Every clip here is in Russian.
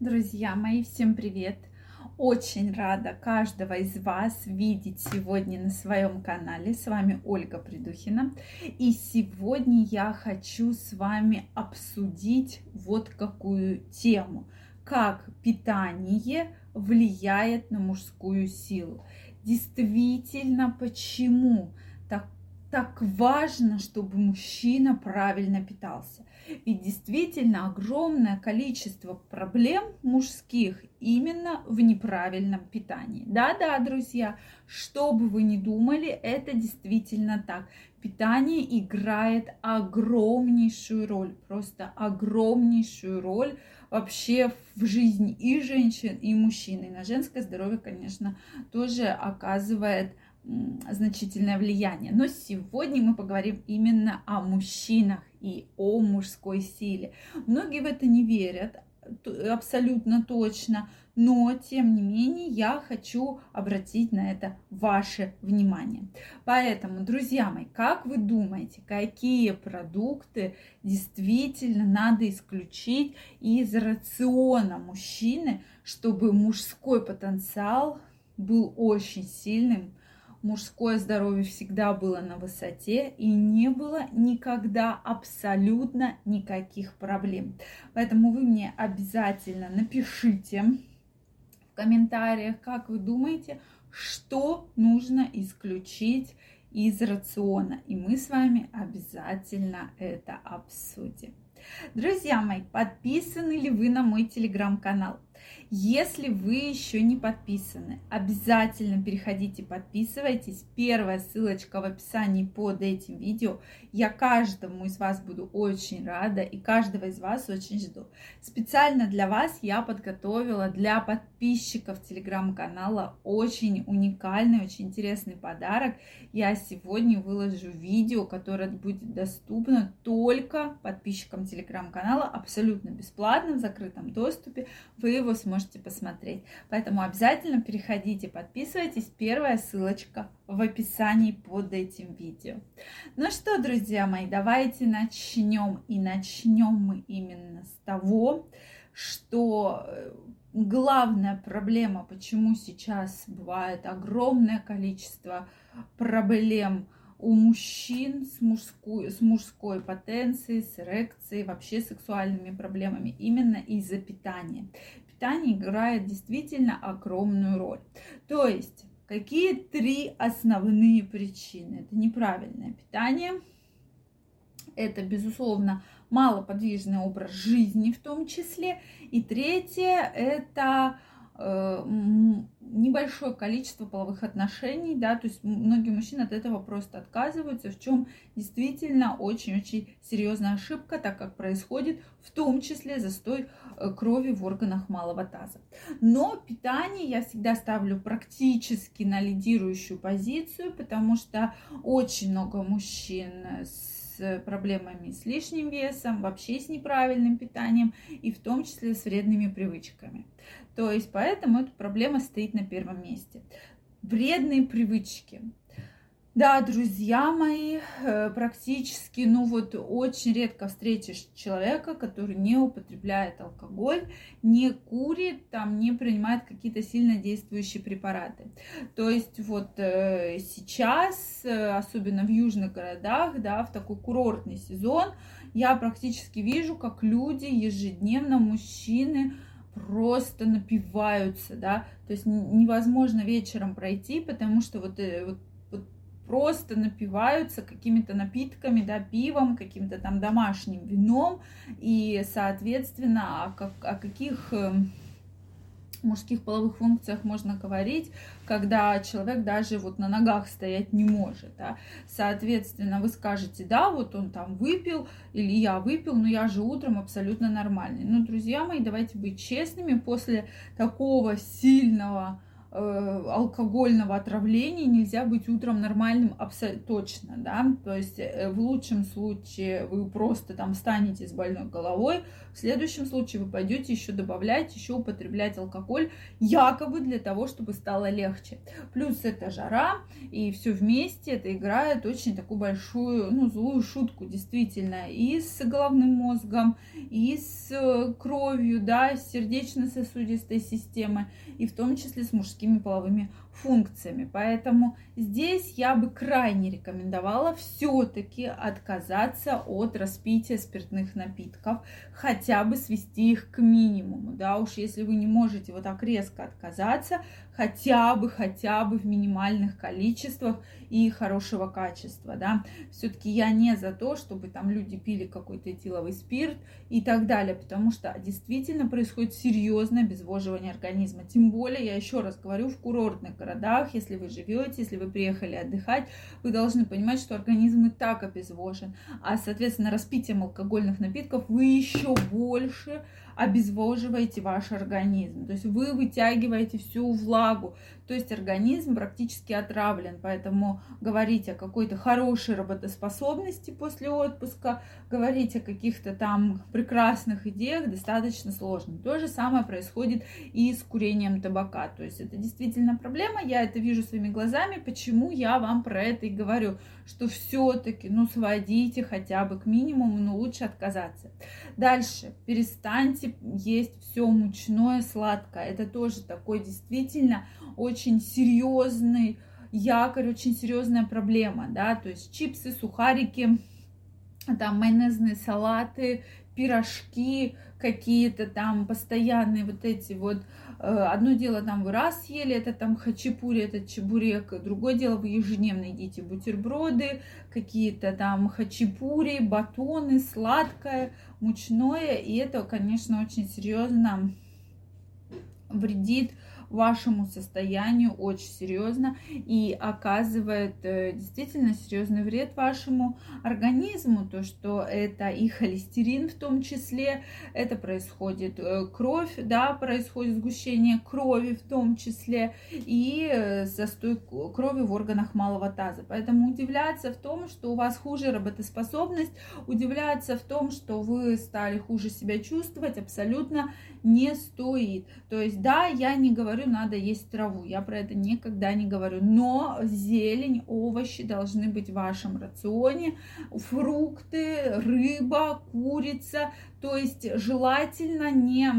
Друзья мои, всем привет! Очень рада каждого из вас видеть сегодня на своем канале. С вами Ольга Придухина. И сегодня я хочу с вами обсудить вот какую тему. Как питание влияет на мужскую силу. Действительно, почему так так важно, чтобы мужчина правильно питался. Ведь действительно огромное количество проблем мужских именно в неправильном питании. Да-да, друзья, что бы вы ни думали, это действительно так. Питание играет огромнейшую роль, просто огромнейшую роль вообще в жизни и женщин, и мужчин. И на женское здоровье, конечно, тоже оказывает значительное влияние. Но сегодня мы поговорим именно о мужчинах и о мужской силе. Многие в это не верят, абсолютно точно, но тем не менее я хочу обратить на это ваше внимание. Поэтому, друзья мои, как вы думаете, какие продукты действительно надо исключить из рациона мужчины, чтобы мужской потенциал был очень сильным, мужское здоровье всегда было на высоте и не было никогда абсолютно никаких проблем. Поэтому вы мне обязательно напишите в комментариях, как вы думаете, что нужно исключить из рациона. И мы с вами обязательно это обсудим. Друзья мои, подписаны ли вы на мой телеграм-канал? Если вы еще не подписаны, обязательно переходите, подписывайтесь. Первая ссылочка в описании под этим видео. Я каждому из вас буду очень рада и каждого из вас очень жду. Специально для вас я подготовила для подписчиков телеграм-канала очень уникальный, очень интересный подарок. Я сегодня выложу видео, которое будет доступно только подписчикам телеграм-канала абсолютно бесплатно в закрытом доступе. Вы его сможете посмотреть. Поэтому обязательно переходите, подписывайтесь. Первая ссылочка в описании под этим видео. Ну что, друзья мои, давайте начнем. И начнем мы именно с того, что э, главная проблема, почему сейчас бывает огромное количество проблем у мужчин с мужской, с мужской потенцией, с эрекцией, вообще сексуальными проблемами именно из-за питания. Питание играет действительно огромную роль. То есть, какие три основные причины? Это неправильное питание, это, безусловно, малоподвижный образ жизни в том числе. И третье – это небольшое количество половых отношений, да, то есть многие мужчины от этого просто отказываются, в чем действительно очень-очень серьезная ошибка, так как происходит в том числе застой э, крови в органах малого таза. Но питание я всегда ставлю практически на лидирующую позицию, потому что очень много мужчин с с проблемами с лишним весом, вообще с неправильным питанием и в том числе с вредными привычками. То есть поэтому эта проблема стоит на первом месте. Вредные привычки. Да, друзья мои, э, практически, ну вот очень редко встретишь человека, который не употребляет алкоголь, не курит, там не принимает какие-то сильно действующие препараты. То есть вот э, сейчас, э, особенно в южных городах, да, в такой курортный сезон, я практически вижу, как люди ежедневно, мужчины, просто напиваются, да, то есть невозможно вечером пройти, потому что вот, вот просто напиваются какими-то напитками, да, пивом, каким-то там домашним вином, и, соответственно, о, как, о каких эм, мужских половых функциях можно говорить, когда человек даже вот на ногах стоять не может. Да? Соответственно, вы скажете, да, вот он там выпил, или я выпил, но я же утром абсолютно нормальный. Но, друзья мои, давайте быть честными, после такого сильного алкогольного отравления нельзя быть утром нормальным абсолютно точно, да, то есть э, в лучшем случае вы просто там встанете с больной головой, в следующем случае вы пойдете еще добавлять, еще употреблять алкоголь, якобы для того, чтобы стало легче. Плюс это жара, и все вместе это играет очень такую большую, ну, злую шутку, действительно, и с головным мозгом, и с э, кровью, да, с сердечно-сосудистой системой, и в том числе с мужским мужскими половыми функциями. Поэтому здесь я бы крайне рекомендовала все-таки отказаться от распития спиртных напитков, хотя бы свести их к минимуму. Да, уж если вы не можете вот так резко отказаться, хотя бы, хотя бы в минимальных количествах и хорошего качества, да. Все-таки я не за то, чтобы там люди пили какой-то этиловый спирт и так далее, потому что действительно происходит серьезное обезвоживание организма. Тем более, я еще раз говорю, в курортных городах, если вы живете, если вы приехали отдыхать, вы должны понимать, что организм и так обезвожен, а, соответственно, распитием алкогольных напитков вы еще больше обезвоживаете ваш организм. То есть вы вытягиваете всю влагу. То есть организм практически отравлен. Поэтому говорить о какой-то хорошей работоспособности после отпуска, говорить о каких-то там прекрасных идеях достаточно сложно. То же самое происходит и с курением табака. То есть это действительно проблема. Я это вижу своими глазами. Почему я вам про это и говорю? Что все-таки, ну, сводите хотя бы к минимуму, но лучше отказаться. Дальше. Перестаньте есть все мучное, сладкое. Это тоже такой действительно очень серьезный якорь, очень серьезная проблема, да, то есть чипсы, сухарики, там майонезные салаты, пирожки какие-то там постоянные вот эти вот Э, одно дело там вы раз съели, это там хачапури, этот чебурек, другое дело вы ежедневно едите бутерброды, какие-то там хачапури, батоны, сладкое, мучное, и это, конечно, очень серьезно вредит вашему состоянию очень серьезно и оказывает э, действительно серьезный вред вашему организму, то что это и холестерин в том числе, это происходит э, кровь, да, происходит сгущение крови в том числе и э, застой крови в органах малого таза. Поэтому удивляться в том, что у вас хуже работоспособность, удивляться в том, что вы стали хуже себя чувствовать, абсолютно не стоит. То есть, да, я не говорю, надо есть траву, я про это никогда не говорю, но зелень, овощи должны быть в вашем рационе, фрукты, рыба, курица, то есть желательно не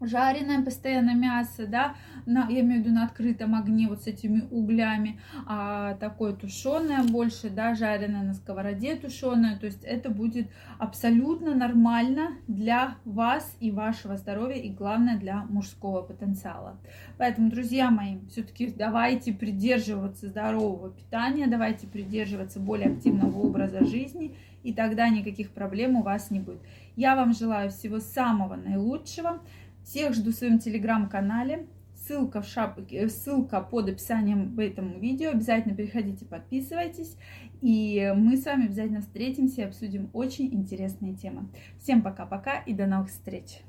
жареное постоянно мясо, да, на, я имею в виду на открытом огне вот с этими углями, а такое тушеное больше, да, жареное на сковороде тушеное, то есть это будет абсолютно нормально для вас и вашего здоровья и главное для мужского потенциала. Поэтому, друзья мои, все-таки давайте придерживаться здорового питания, давайте придерживаться более активного образа жизни, и тогда никаких проблем у вас не будет. Я вам желаю всего самого наилучшего. Всех жду в своем телеграм-канале. Ссылка, в шапке, ссылка под описанием в этом видео. Обязательно переходите, подписывайтесь. И мы с вами обязательно встретимся и обсудим очень интересные темы. Всем пока-пока и до новых встреч!